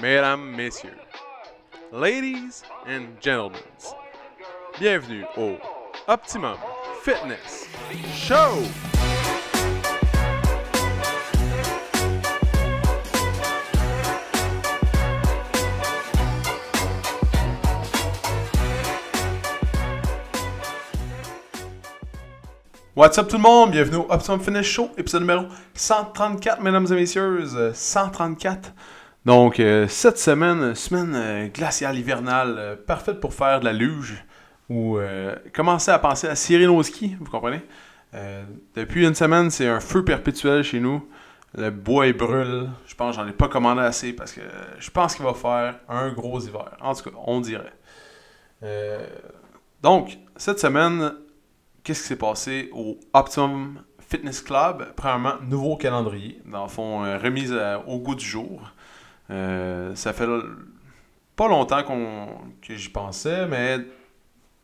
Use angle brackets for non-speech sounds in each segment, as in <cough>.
mesdames, messieurs, ladies and gentlemen, bienvenue au Optimum Fitness Show! What's up tout le monde? Bienvenue au Optimum Fitness Show, épisode numéro 134, mesdames et messieurs. euh, 134. Donc, euh, cette semaine, semaine euh, glaciale hivernale, euh, parfaite pour faire de la luge ou commencer à penser à cirer nos skis, vous comprenez? Depuis une semaine, c'est un feu perpétuel chez nous. Le bois il brûle. Je pense j'en ai pas commandé assez parce que je pense qu'il va faire un gros hiver. En tout cas, on dirait. Donc, cette semaine, qu'est-ce qui s'est passé au Optimum Fitness Club? Premièrement, nouveau calendrier. Dans le fond, remise au goût du jour. Euh, ça fait pas longtemps que j'y pensais, mais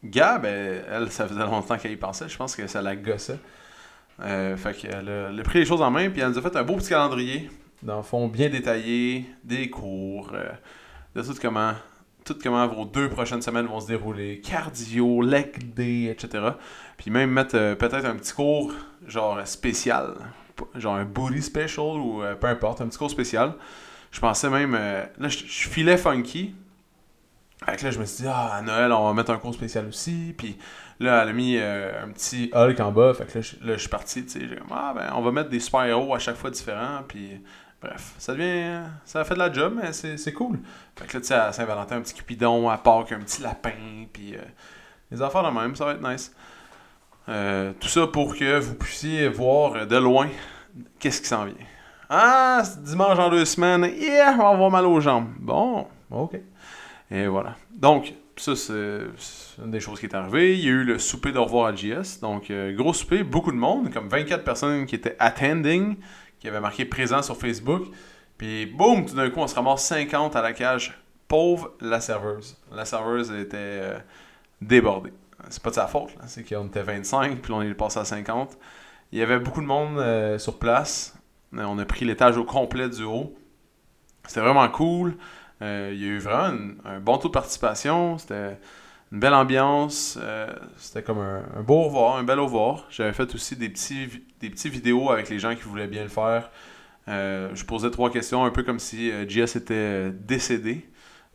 Gab, elle, ça faisait longtemps qu'elle y pensait. Je pense que ça la gossait. Euh, fait qu'elle elle a pris les choses en main, puis elle nous a fait un beau petit calendrier. Dans le fond, bien détaillé, des cours, euh, de tout comment, comment vos deux prochaines semaines vont se dérouler. Cardio, leg day, etc. Puis même mettre peut-être un petit cours, genre spécial. Genre un booty special ou peu importe, un petit cours spécial. Je pensais même. euh, là, je, je filais funky. Fait que là, je me suis dit, ah, à Noël, on va mettre un cours spécial aussi. Puis là, elle a mis euh, un petit Hulk en bas. Fait que là, je, là, je suis parti, tu sais. J'ai comme, ah, ben, on va mettre des super-héros à chaque fois différents. Puis bref, ça devient. Ça fait de la job, mais c'est cool. Fait que là, tu sais, à Saint-Valentin, un petit cupidon, à Pâques, un petit lapin. Puis euh, les affaires de même, ça va être nice. Euh, tout ça pour que vous puissiez voir euh, de loin qu'est-ce qui s'en vient. Ah, c'est dimanche en deux semaines, yeah, on va avoir mal aux jambes. Bon, ok. Et voilà. Donc, ça, c'est une des choses qui est arrivée. Il y a eu le souper de revoir à JS. Donc, euh, gros souper, beaucoup de monde, comme 24 personnes qui étaient attending, qui avaient marqué présent sur Facebook. Puis, boum, tout d'un coup, on se ramasse 50 à la cage. Pauvre la serveuse. La serveuse était euh, débordée. C'est pas de sa faute, c'est qu'on était 25, puis on est passé à 50. Il y avait beaucoup de monde euh, sur place. Euh, On a pris l'étage au complet du haut. C'était vraiment cool. Euh, il y a eu vraiment un bon taux de participation. C'était une belle ambiance. Euh, c'était comme un, un beau au revoir, un bel au revoir. J'avais fait aussi des petits, vidéos avec les gens qui voulaient bien le faire. Je posais trois questions, un peu comme si JS était décédé.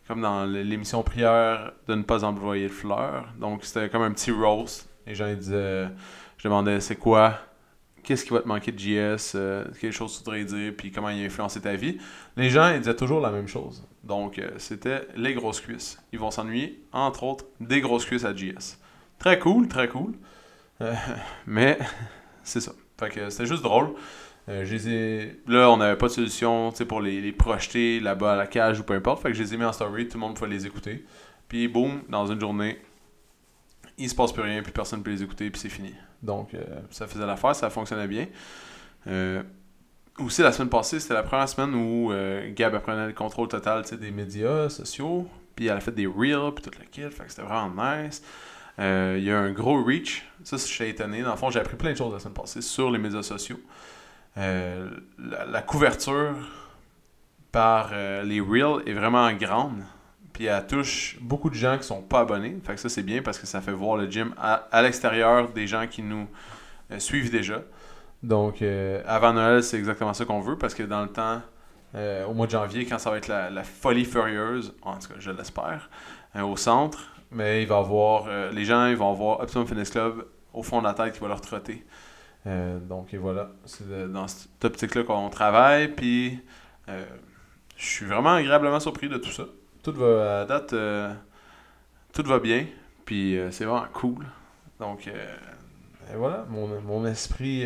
Comme dans l'émission Prière de ne pas envoyer de fleurs. Donc c'était comme un petit roast. Les gens ils disaient. Je demandais c'est quoi Qu'est-ce qui va te manquer de JS euh, Quelle chose tu voudrais dire Puis comment il a influencé ta vie Les gens ils disaient toujours la même chose. Donc euh, c'était les grosses cuisses. Ils vont s'ennuyer, entre autres, des grosses cuisses à JS. Très cool, très cool. Euh, <laughs> mais <laughs> c'est ça. Fait que c'était juste drôle. Euh, je les ai- Là, on n'avait pas de solution pour les, les projeter là-bas à la cage ou peu importe. Fait que je les ai mis en story, tout le monde pouvait les écouter. Puis boum, dans une journée, il se passe plus rien, puis personne ne peut les écouter, puis c'est fini. Donc euh, ça faisait l'affaire, ça fonctionnait bien. Euh, aussi, la semaine passée, c'était la première semaine où euh, Gab elle prenait le contrôle total des médias sociaux. Puis elle a fait des reels, puis tout le kit. Fait que c'était vraiment nice. Euh, Il y a un gros reach. Ça, je suis étonné. Dans le fond, j'ai appris plein de choses la semaine passée sur les médias sociaux. La, couverture par les reels est vraiment grande. Puis elle touche beaucoup de gens qui sont pas abonnés. Fait que ça, c'est bien parce que ça fait voir le gym à, à l'extérieur des gens qui nous euh, suivent déjà. Donc, euh, avant Noël, c'est exactement ça qu'on veut parce que dans le temps, euh, au mois de janvier, quand ça va être la, folie furieuse, en tout cas, je l'espère, au centre, mais il va avoir, les gens, ils vont avoir Optimum Fitness Club au fond de la tête qui va leur trotter. Donc, et voilà, c'est dans cette optique-là qu'on travaille, puis je suis vraiment agréablement surpris de tout ça. Tout va, à date, euh, tout va bien, puis euh, c'est vraiment cool. Donc, euh, et voilà, mon, mon esprit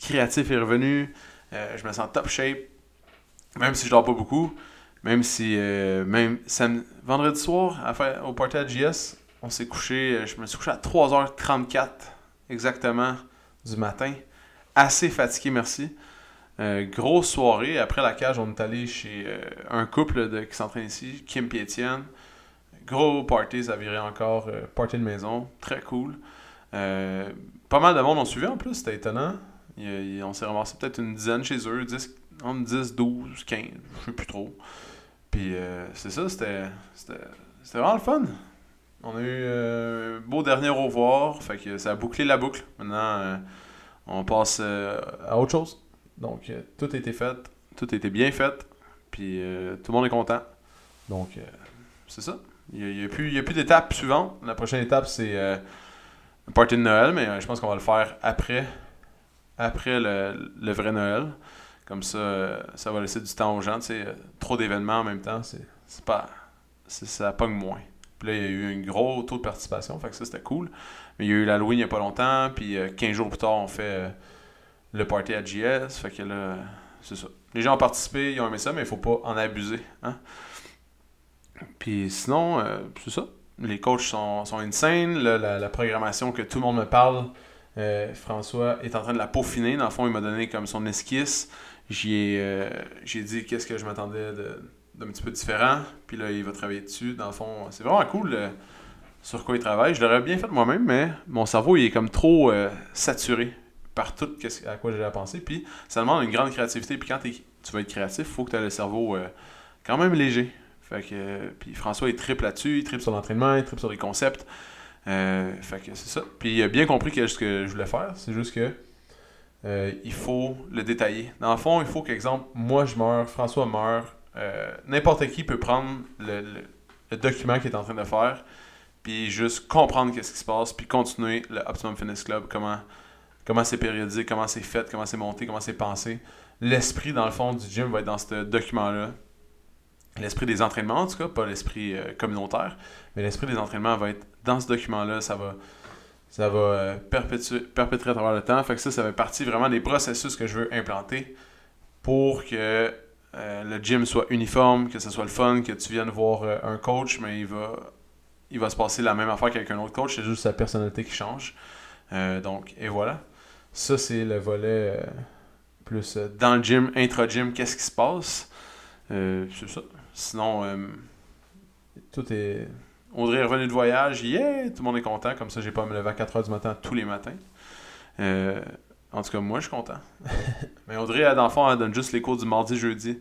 créatif est revenu. Je me sens top shape. Même si je dors pas beaucoup. Même si, même vendredi soir, à faire, au party à JS, on s'est couché, je me suis couché à 3h34 exactement du matin. Assez fatigué, merci. Euh, grosse soirée. Après la cage, on est allé chez euh, un couple de, qui s'entraîne ici, Kim et. Gros party, ça virait encore. euh, party de maison. Très cool. Euh, pas mal de monde ont suivi en plus, c'était étonnant. On s'est ramassé peut-être une dizaine chez eux, 10, entre 10, 12, 15, je sais plus trop. Puis c'est ça, c'était c'était vraiment le fun. On a eu un beau dernier au revoir, fait que ça a bouclé la boucle. Maintenant, on passe à autre chose. Donc, tout a été fait, tout a été bien fait, puis tout le monde est content. Donc, c'est ça. Il n'y a, plus, plus d'étape suivante. La prochaine étape, c'est euh, party de Noël, mais euh, je pense qu'on va le faire après, après le, vrai Noël. Comme ça, euh, ça va laisser du temps aux gens. trop d'événements en même temps, c'est, pas. ça pogne moins. Puis là, il y a eu un gros taux de participation, fait que ça, c'était cool. Mais il y a eu l'Halloween il n'y a pas longtemps, puis 15 jours plus tard, on fait le party à JS. Fait que là, c'est ça. Les gens ont participé, ils ont aimé ça, mais il faut pas en abuser. Hein? Puis sinon, euh, c'est ça. Les coachs sont, sont insane. la, programmation que tout le monde me parle, euh, François est en train de la peaufiner. Dans le fond, il m'a donné comme son esquisse. J'ai euh, dit qu'est-ce que je m'attendais d'un petit peu différent. Puis là, il va travailler dessus. Dans le fond, c'est vraiment cool sur quoi il travaille. Je l'aurais bien fait moi-même, mais mon cerveau, il est comme trop saturé par tout à quoi j'ai à penser. Puis ça demande une grande créativité. Puis quand tu veux être créatif, il faut que tu aies le cerveau quand même léger. Fait que, puis François, il triple là-dessus, il triple sur l'entraînement, il triple sur les concepts. Euh, fait que c'est ça. Puis il a bien compris ce que je voulais faire. C'est juste que euh, il faut le détailler. Dans le fond, il faut qu'exemple, moi je meurs, François meurt. Euh, n'importe qui peut prendre le, document qu'il est en train de faire, puis juste comprendre qu'est-ce qui se passe, puis continuer le Optimum Fitness Club, comment comment c'est périodisé, comment c'est fait, comment c'est monté, comment c'est pensé. L'esprit, dans le fond, du gym va être dans ce document-là l'esprit des entraînements, en tout cas, pas l'esprit euh, communautaire, mais l'esprit des entraînements va être dans ce document-là, ça va, ça va euh, perpétuer, perpétrer à travers le temps. Fait que ça, ça fait partie vraiment des processus que je veux implanter pour que euh, le gym soit uniforme, que ce soit le fun, que tu viennes voir un coach, mais il va, il va se passer la même affaire qu'avec un autre coach, c'est juste sa personnalité qui change. donc, et voilà. Ça, c'est le volet plus dans le gym, intra-gym, qu'est-ce qui se passe? c'est ça. Sinon, euh, tout est. Audrey est revenu de voyage, yeah, tout le monde est content, comme ça j'ai pas à me lever à 4h du matin tous les matins. Euh, en tout cas, moi je suis content. <laughs> Mais Audrey, elle, d'enfant, elle donne juste les cours du mardi, jeudi.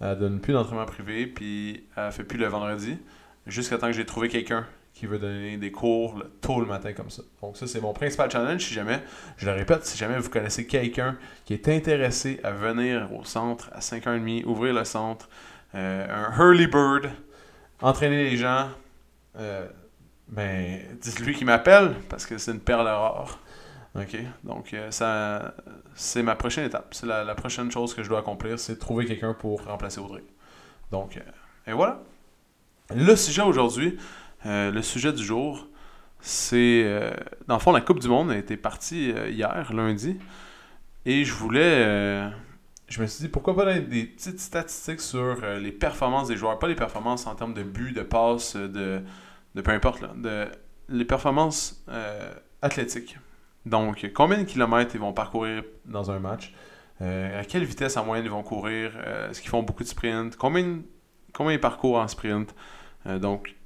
Elle donne plus d'entraînement privé, puis elle fait plus le vendredi, jusqu'à temps que j'ai trouvé quelqu'un qui veut donner des cours tôt le matin comme ça. Donc ça, c'est mon principal challenge. Si jamais, je le répète, si jamais vous connaissez quelqu'un qui est intéressé à venir au centre à 5h30, ouvrir le centre, euh, un Hurley Bird, entraîner les gens, euh, ben, dites-lui qu'il m'appelle parce que c'est une perle rare. OK? Donc, euh, ça, c'est ma prochaine étape. C'est la, prochaine chose que je dois accomplir, c'est trouver quelqu'un pour remplacer Audrey. Donc, et voilà. Le sujet aujourd'hui, le sujet du jour, c'est. dans le fond, la Coupe du Monde a été partie hier, lundi. Et je voulais je me suis dit pourquoi pas des petites statistiques sur euh, les performances des joueurs, pas les performances en termes de buts, de passes, de, de peu importe, de, les performances euh, athlétiques. Donc, combien de kilomètres ils vont parcourir dans un match, euh, à quelle vitesse en moyenne ils vont courir, est-ce qu'ils font beaucoup de sprint, combien, combien ils parcourent en sprint? donc,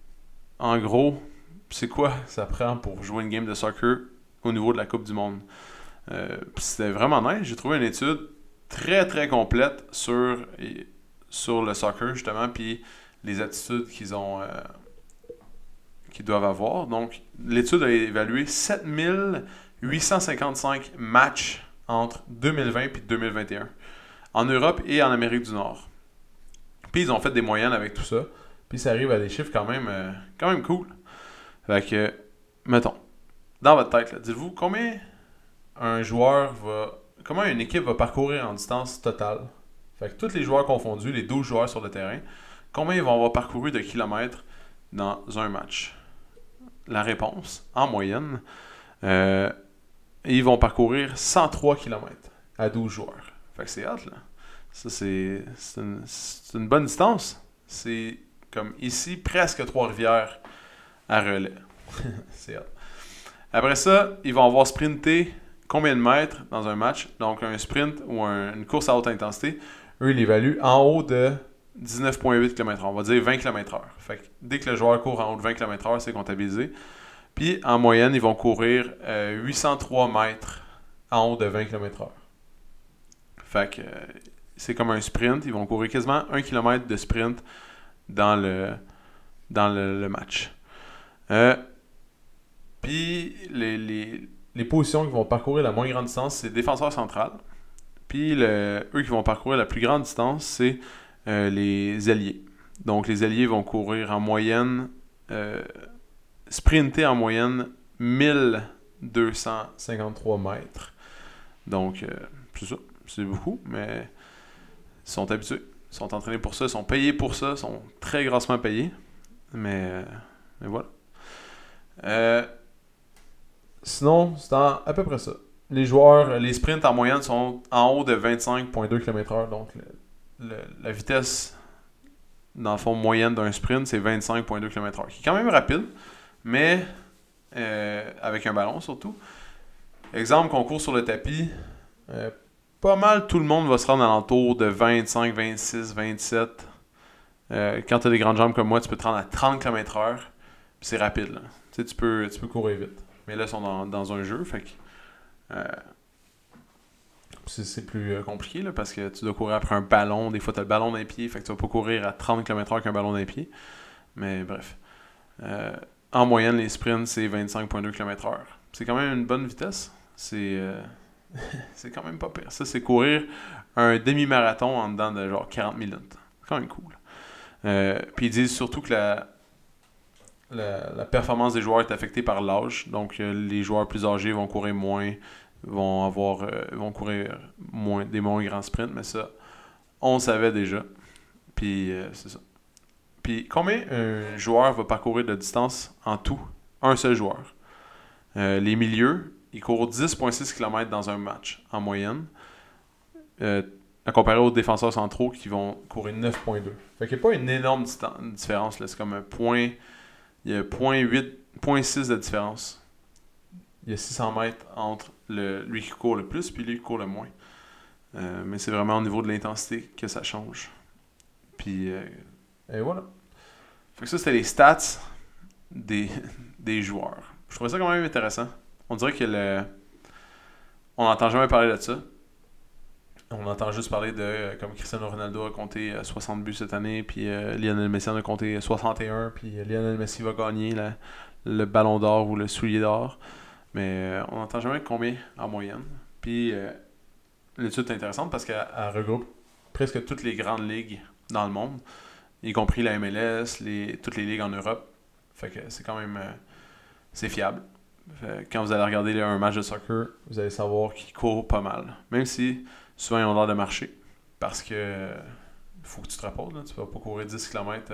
en gros, c'est quoi ça prend pour jouer une game de soccer au niveau de la Coupe du Monde? C'était vraiment nice. J'ai trouvé une étude très très complète sur, sur le soccer justement, puis les attitudes qu'ils ont euh, qu'ils doivent avoir. Donc, l'étude a évalué 7855 matchs entre 2020 et 2021 en Europe et en Amérique du Nord. Puis ils ont fait des moyennes avec tout ça. Puis ça arrive à des chiffres quand même, euh, quand même cool. Fait que, mettons, dans votre tête, dites-vous combien un joueur va comment une équipe va parcourir en distance totale? Fait que tous les joueurs confondus, les 12 joueurs sur le terrain, combien ils vont avoir parcouru de kilomètres dans un match? La réponse, en moyenne, euh, ils vont parcourir 103 km à 12 joueurs. Fait que c'est hâte, là. Ça, c'est une, une, bonne distance. C'est comme ici, presque Trois-Rivières à relais. <laughs> c'est. Après ça, ils vont avoir sprinté combien de mètres dans un match, donc un sprint ou une course à haute intensité, eux, ils l'évaluent en haut de 19,8 km/h. On va dire 20 km/h. Fait que dès que le joueur court en haut de 20 km/h, c'est comptabilisé. Puis en moyenne, ils vont courir 803 euh, mètres en haut de 20 km/h. Fait que euh, c'est comme un sprint. Ils vont courir quasiment 1 km de sprint dans le, dans le, match. Euh, puis les, les, les, positions qui vont parcourir la moins grande distance, c'est défenseur central. Puis eux qui vont parcourir la plus grande distance, c'est euh, les alliés. Donc les alliés vont courir en moyenne, euh, sprinter en moyenne 1253 mètres. Donc c'est ça, c'est beaucoup, mais ils sont habitués. Sont entraînés pour ça, sont payés pour ça, sont très grassement payés. Mais, mais voilà. sinon, c'est à peu près ça. Les joueurs, les sprints en moyenne sont en haut de 25,2 km/h. Donc la vitesse dans le fond, moyenne d'un sprint, c'est 25,2 km/h. Qui est quand même rapide, mais euh, avec un ballon surtout. Exemple, qu'on court sur le tapis, euh, pas mal tout le monde va se rendre à l'entour de 25, 26, 27. quand tu as des grandes jambes comme moi, tu peux te rendre à 30 km/h. C'est rapide. Tu, sais, tu, peux, courir vite. Mais là, ils sont dans, un jeu. Euh, c'est plus euh, compliqué là, parce que tu dois courir après un ballon. Des fois, tu as le ballon d'un pied, fait que tu vas pas courir à 30 km/h avec un ballon d'un pied. Mais bref. Euh, en moyenne, les sprints, c'est 25,2 km/h. C'est quand même une bonne vitesse. C'est <laughs> c'est quand même pas pire. Ça, c'est courir un demi-marathon en dedans de genre 40 minutes. C'est quand même cool. puis ils disent surtout que la, la, performance des joueurs est affectée par l'âge. Donc, les joueurs plus âgés vont courir moins vont avoir euh, vont courir moins, des moins grands sprints, mais ça, on savait déjà. Puis euh, c'est ça. Puis combien un joueur va parcourir de distance en tout? Un seul joueur. Euh, les milieux, ils courent 10,6 km dans un match en moyenne. à comparer aux défenseurs centraux qui vont courir 9,2. Fait qu'il n'y a pas une énorme différence. C'est comme un point. Il y a 0.6 de différence il y a 600 mètres entre le, lui qui court le plus puis lui qui court le moins. Euh, mais c'est vraiment au niveau de l'intensité que ça change. Puis, euh, et voilà. Fait que ça, c'était les stats des, <laughs> des joueurs. Je trouvais ça quand même intéressant. On dirait que n'entend jamais parler de ça. On entend juste parler de euh, comme Cristiano Ronaldo a compté 60 buts cette année, puis Lionel Messi en a compté 61, puis Lionel Messi va gagner le ballon d'or ou le soulier d'or. Mais euh, on n'entend jamais combien en moyenne. Puis euh, l'étude est intéressante parce qu'elle regroupe presque toutes les grandes ligues dans le monde, y compris la MLS, toutes les ligues en Europe. Fait que c'est quand même euh, c'est fiable. Quand vous allez regarder un match de soccer, vous allez savoir qu'ils courent pas mal. Même si souvent ils ont l'air de marcher. Parce que faut que tu te reposes. Là. Tu vas pas courir 10 km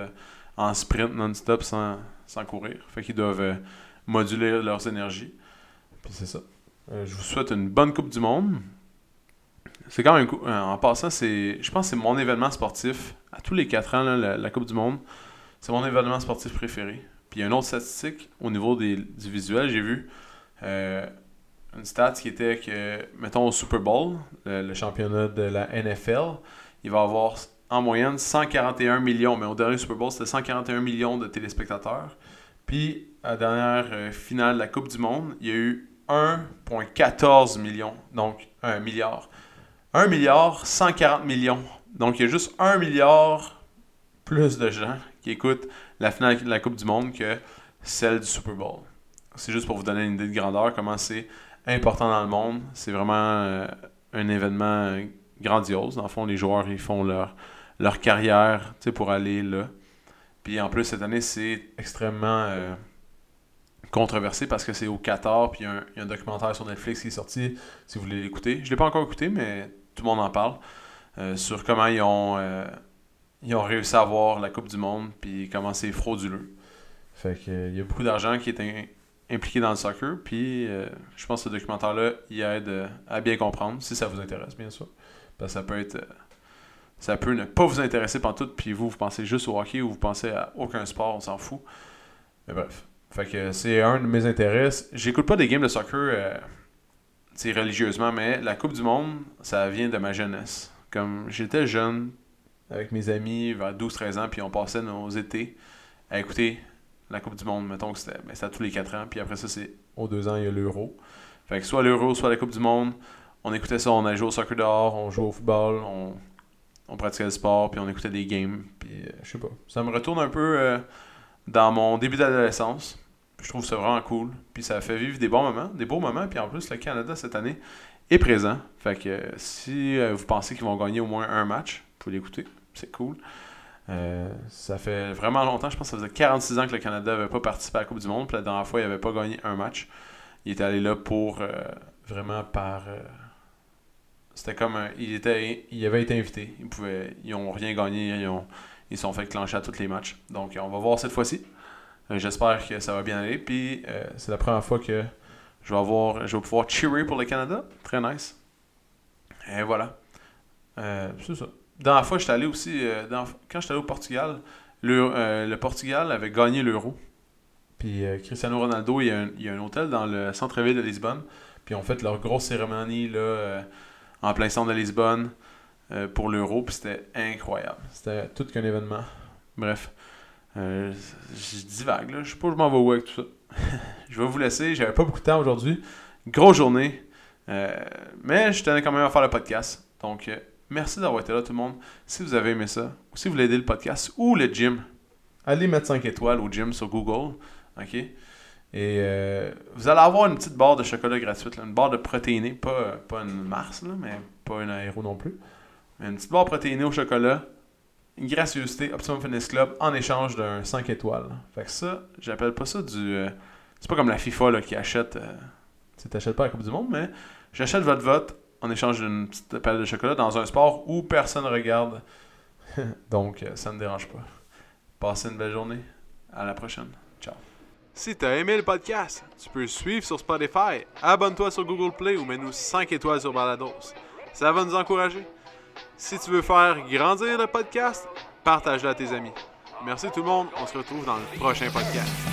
en sprint non-stop sans, sans courir. Fait qu'ils doivent moduler leurs énergies. Puis c'est ça. Euh, je vous souhaite une bonne Coupe du Monde. C'est quand même cool. Euh, en passant, c'est, je pense que c'est mon événement sportif. À tous les 4 ans, la, Coupe du Monde, c'est mon événement sportif préféré. Puis il y a une autre statistique au niveau des, du visuel, j'ai vu euh, une stat qui était que, mettons au Super Bowl, le, championnat de la NFL, il va avoir en moyenne 141 millions, mais au dernier Super Bowl, c'était 141 millions de téléspectateurs. Puis, à la dernière finale de la Coupe du Monde, il y a eu 1,14 million. Donc, 1 milliard. 1 milliard, 140 millions. Donc, il y a juste 1 milliard plus de gens qui écoutent la finale de la Coupe du Monde que celle du Super Bowl. C'est juste pour vous donner une idée de grandeur, comment c'est important dans le monde. C'est vraiment euh, un événement grandiose. Dans le fond, les joueurs, ils font leur, leur carrière pour aller là. Puis en plus, cette année, c'est extrêmement... Euh, controversé parce que c'est au Qatar, puis il y, a un documentaire sur Netflix qui est sorti, si vous voulez l'écouter. Je ne l'ai pas encore écouté, mais tout le monde en parle, euh, sur comment ils ont, euh, ils ont réussi à avoir la Coupe du Monde, puis comment c'est frauduleux. Fait que, il y a beaucoup d'argent qui est impliqué dans le soccer, puis euh, je pense que ce documentaire-là, il aide à bien comprendre, si ça vous intéresse, bien sûr. Parce que ça peut être... ça peut ne pas vous intéresser tout, puis vous, vous pensez juste au hockey ou vous pensez à aucun sport, on s'en fout. Mais bref. Fait que c'est un de mes intérêts. J'écoute pas des games de soccer euh, religieusement, mais la Coupe du Monde, ça vient de ma jeunesse. Comme j'étais jeune, avec mes amis, vers 12-13 ans, puis on passait nos étés à écouter la Coupe du Monde. Mettons que c'était ben, tous les 4 ans, puis après ça, c'est aux 2 ans, il y a l'Euro. Fait que soit l'Euro, soit la Coupe du Monde, on écoutait ça, on allait jouer au soccer dehors, on jouait au football, on, on pratiquait le sport, puis on écoutait des games. Puis euh, je sais pas. Ça me retourne un peu euh, dans mon début d'adolescence. Je trouve ça vraiment cool. Puis ça fait vivre des bons moments, des beaux moments. Puis en plus, le Canada cette année est présent. Fait que euh, si vous pensez qu'ils vont gagner au moins un match, vous pouvez l'écouter. C'est cool. Euh, ça fait vraiment longtemps, je pense que ça faisait 46 ans que le Canada n'avait pas participé à la Coupe du Monde. Puis la dernière fois, il n'avait pas gagné un match. Il était allé là pour euh, vraiment par. euh, c'était comme. un- il, était, il avait été invité. Ils, ils ont rien gagné. Ils ont, ils sont fait clencher à tous les matchs. Donc, on va voir cette fois-ci. J'espère que ça va bien aller. Puis, c'est la première fois que je vais, avoir, je vais pouvoir cheerer pour le Canada. Très nice. Et voilà. C'est ça. Dans la fois, j'étais allé aussi. euh, quand j'étais allé au Portugal, le, euh, le Portugal avait gagné l'Euro. Puis euh, Cristiano Ronaldo, il y, a un, il y a un hôtel dans le centre-ville de Lisbonne. Puis ils ont fait leur grosse cérémonie là, en plein centre de Lisbonne pour l'Euro. Puis c'était incroyable. C'était tout qu'un événement. Bref. Je divague, là. Je sais pas où je m'en vais où avec tout ça. <laughs> je vais vous laisser. J'avais pas beaucoup de temps aujourd'hui. Grosse journée. Mais je tenais quand même à faire le podcast. Donc, merci d'avoir été là, tout le monde. Si vous avez aimé ça, ou si vous voulez aider le podcast ou le gym, allez mettre 5 étoiles au gym sur Google. OK? Et euh, vous allez avoir une petite barre de chocolat gratuite, une barre de protéiné, pas, pas une Mars, là, mais pas une aéro non plus. Mais une petite barre protéinée au chocolat, une gracieuseté Optimum Fitness Club en échange d'un 5 étoiles. Fait que ça, j'appelle pas ça du. euh, c'est pas comme la FIFA là, qui achète. euh, tu t'achètes pas la Coupe du Monde, mais j'achète votre vote en échange d'une petite pelle de chocolat dans un sport où personne regarde. <laughs> Donc, euh, ça ne dérange pas. Passez une belle journée. À la prochaine. Ciao. Si t'as aimé le podcast, tu peux le suivre sur Spotify, abonne-toi sur Google Play ou mets-nous 5 étoiles sur Balados. Ça va nous encourager. Si tu veux faire grandir le podcast, partage-le à tes amis. Merci tout le monde, on se retrouve dans le prochain podcast.